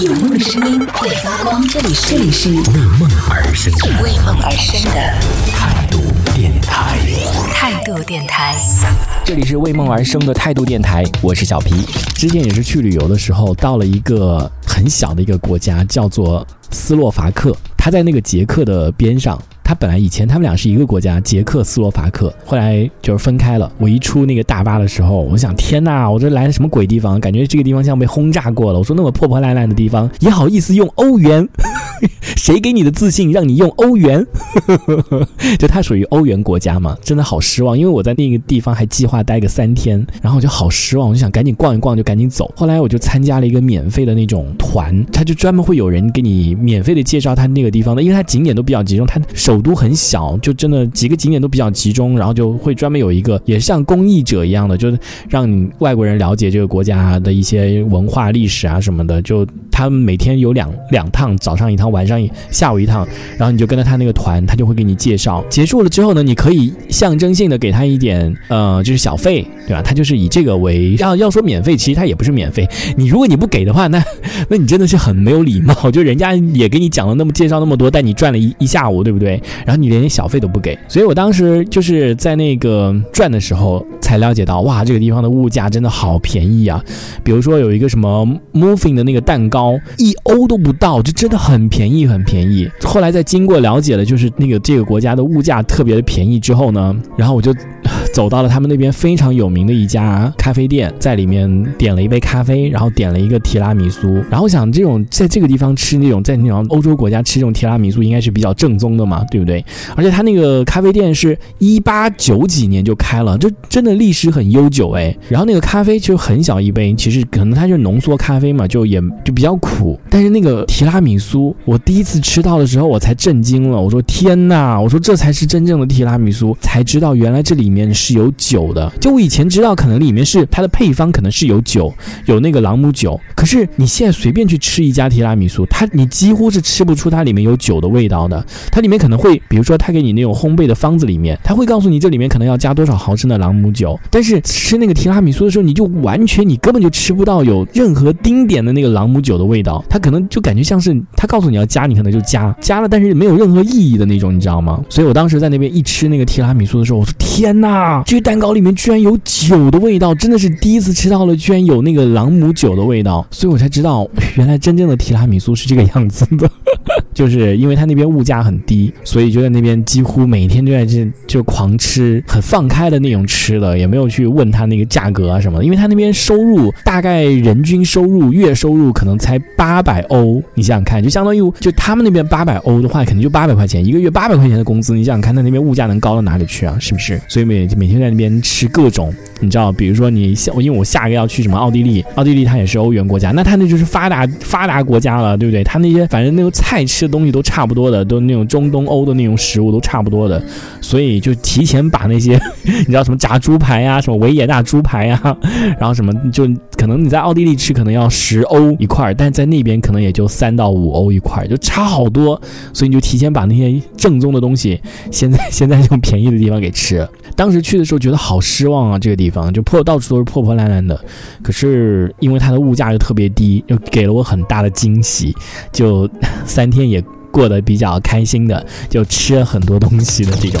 有梦的声音会发光，这里是这里是为梦而生为梦而生的态度电台。态度电台。这里是为梦而生的态度电台，我是小皮。之前也是去旅游的时候，到了一个很小的一个国家，叫做斯洛伐克。它在那个捷克的边上。他本来以前他们俩是一个国家，捷克斯洛伐克，后来就是分开了。我一出那个大巴的时候，我想天哪，我这来的什么鬼地方？感觉这个地方像被轰炸过了。我说那么破破烂烂的地方，也好意思用欧元？谁给你的自信让你用欧元？就它属于欧元国家嘛，真的好失望。因为我在那个地方还计划待个三天，然后我就好失望，我就想赶紧逛一逛，就赶紧走。后来我就参加了一个免费的那种团，他就专门会有人给你免费的介绍他那个地方的，因为他景点都比较集中，他首。都很小，就真的几个景点都比较集中，然后就会专门有一个，也像公益者一样的，就是让你外国人了解这个国家的一些文化历史啊什么的。就他们每天有两两趟，早上一趟，晚上一下午一趟，然后你就跟着他那个团，他就会给你介绍。结束了之后呢，你可以象征性的给他一点，呃，就是小费，对吧？他就是以这个为要要说免费，其实他也不是免费。你如果你不给的话，那那你真的是很没有礼貌。就人家也给你讲了那么介绍那么多，带你转了一一下午，对不对？然后你连小费都不给，所以我当时就是在那个转的时候才了解到，哇，这个地方的物价真的好便宜啊！比如说有一个什么 moving 的那个蛋糕，一欧都不到，就真的很便，便宜很便宜。后来在经过了解了，就是那个这个国家的物价特别的便宜之后呢，然后我就走到了他们那边非常有名的一家咖啡店，在里面点了一杯咖啡，然后点了一个提拉米苏。然后想这种在这个地方吃那种在那种欧洲国家吃这种提拉米苏，应该是比较正宗的嘛，对不对？而且他那个咖啡店是一八九几年就开了，就真的历史很悠久哎。然后那个咖啡就很小一杯，其实可能它就是浓缩咖啡嘛，就也就比较苦。但是那个提拉米苏，我第一次吃到的时候，我才震惊了。我说天哪，我说这才是真正的提拉米苏，才知道原来这里面是有酒的。就我以前知道，可能里面是它的配方，可能是有酒，有那个朗姆酒。可是你现在随便去吃一家提拉米苏，它你几乎是吃不出它里面有酒的味道的。它里面可能会，比如说。他给你那种烘焙的方子里面，他会告诉你这里面可能要加多少毫升的朗姆酒，但是吃那个提拉米苏的时候，你就完全你根本就吃不到有任何丁点的那个朗姆酒的味道，它可能就感觉像是他告诉你加，你可能就加。加了，但是没有任何意义的那种，你知道吗？所以我当时在那边一吃那个提拉米苏的时候，我说天哪，这个蛋糕里面居然有酒的味道，真的是第一次吃到了，居然有那个朗姆酒的味道，所以我才知道原来真正的提拉米苏是这个样子的，就是因为他那边物价很低，所以就在那边。几乎每天都在这就狂吃，很放开的那种吃的，也没有去问他那个价格啊什么的，因为他那边收入大概人均收入月收入可能才八百欧，你想想看，就相当于就他们那边八百欧的话，可能就八百块钱一个月，八百块钱的工资，你想想看，他那边物价能高到哪里去啊？是不是？所以每每天在那边吃各种，你知道，比如说你下，因为我下一个要去什么奥地利，奥地利它也是欧元国家，那它那就是发达发达国家了，对不对？它那些反正那个菜吃的东西都差不多的，都那种中东欧的那种食。食物都差不多的，所以就提前把那些 你知道什么炸猪排呀，什么维也纳猪排呀，然后什么就可能你在奥地利吃可能要十欧一块，但在那边可能也就三到五欧一块，就差好多。所以你就提前把那些 正宗的东西，先在先在这种便宜的地方给吃。当时去的时候觉得好失望啊，这个地方就破到处都是破破烂烂的。可是因为它的物价又特别低，又给了我很大的惊喜，就三天也。过得比较开心的，就吃了很多东西的这种。